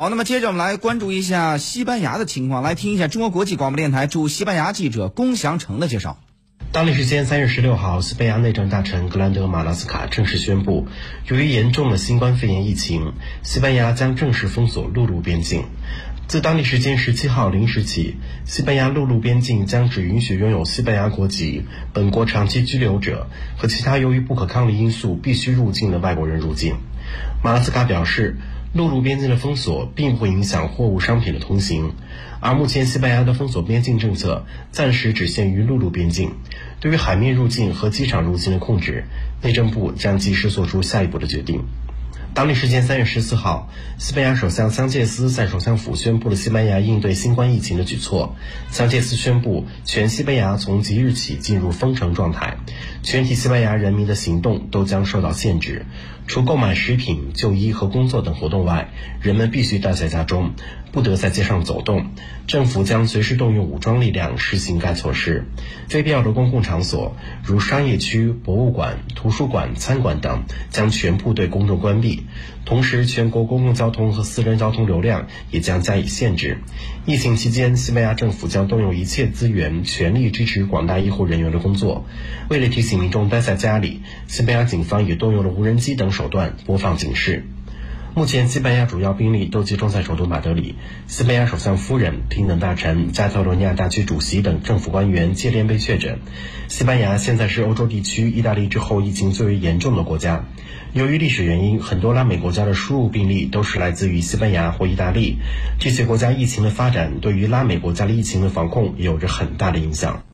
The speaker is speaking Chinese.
好，那么接着我们来关注一下西班牙的情况，来听一下中国国际广播电台驻西班牙记者龚祥成的介绍。当地时间三月十六号，西班牙内政大臣格兰德马拉斯卡正式宣布，由于严重的新冠肺炎疫情，西班牙将正式封锁陆路边境。自当地时间十七号零时起，西班牙陆路边境将只允许拥有西班牙国籍、本国长期居留者和其他由于不可抗力因素必须入境的外国人入境。马拉斯卡表示。陆路边境的封锁并不会影响货物商品的通行，而目前西班牙的封锁边境政策暂时只限于陆路边境。对于海面入境和机场入境的控制，内政部将及时做出下一步的决定。当地时间三月十四号，西班牙首相桑切斯在首相府宣布了西班牙应对新冠疫情的举措。桑切斯宣布，全西班牙从即日起进入封城状态，全体西班牙人民的行动都将受到限制。除购买食品、就医和工作等活动外，人们必须待在家中，不得在街上走动。政府将随时动用武装力量实行该措施。非必要的公共场所，如商业区、博物馆、图书馆、餐馆等，将全部对公众关闭。同时，全国公共交通和私人交通流量也将加以限制。疫情期间，西班牙政府将动用一切资源，全力支持广大医护人员的工作。为了提醒民众待在家里，西班牙警方也动用了无人机等手段播放警示。目前，西班牙主要兵力都集中在首都马德里。西班牙首相夫人、平等大臣、加泰罗尼亚大区主席等政府官员接连被确诊。西班牙现在是欧洲地区意大利之后疫情最为严重的国家。由于历史原因，很多拉美国家的输入病例都是来自于西班牙或意大利。这些国家疫情的发展对于拉美国家的疫情的防控有着很大的影响。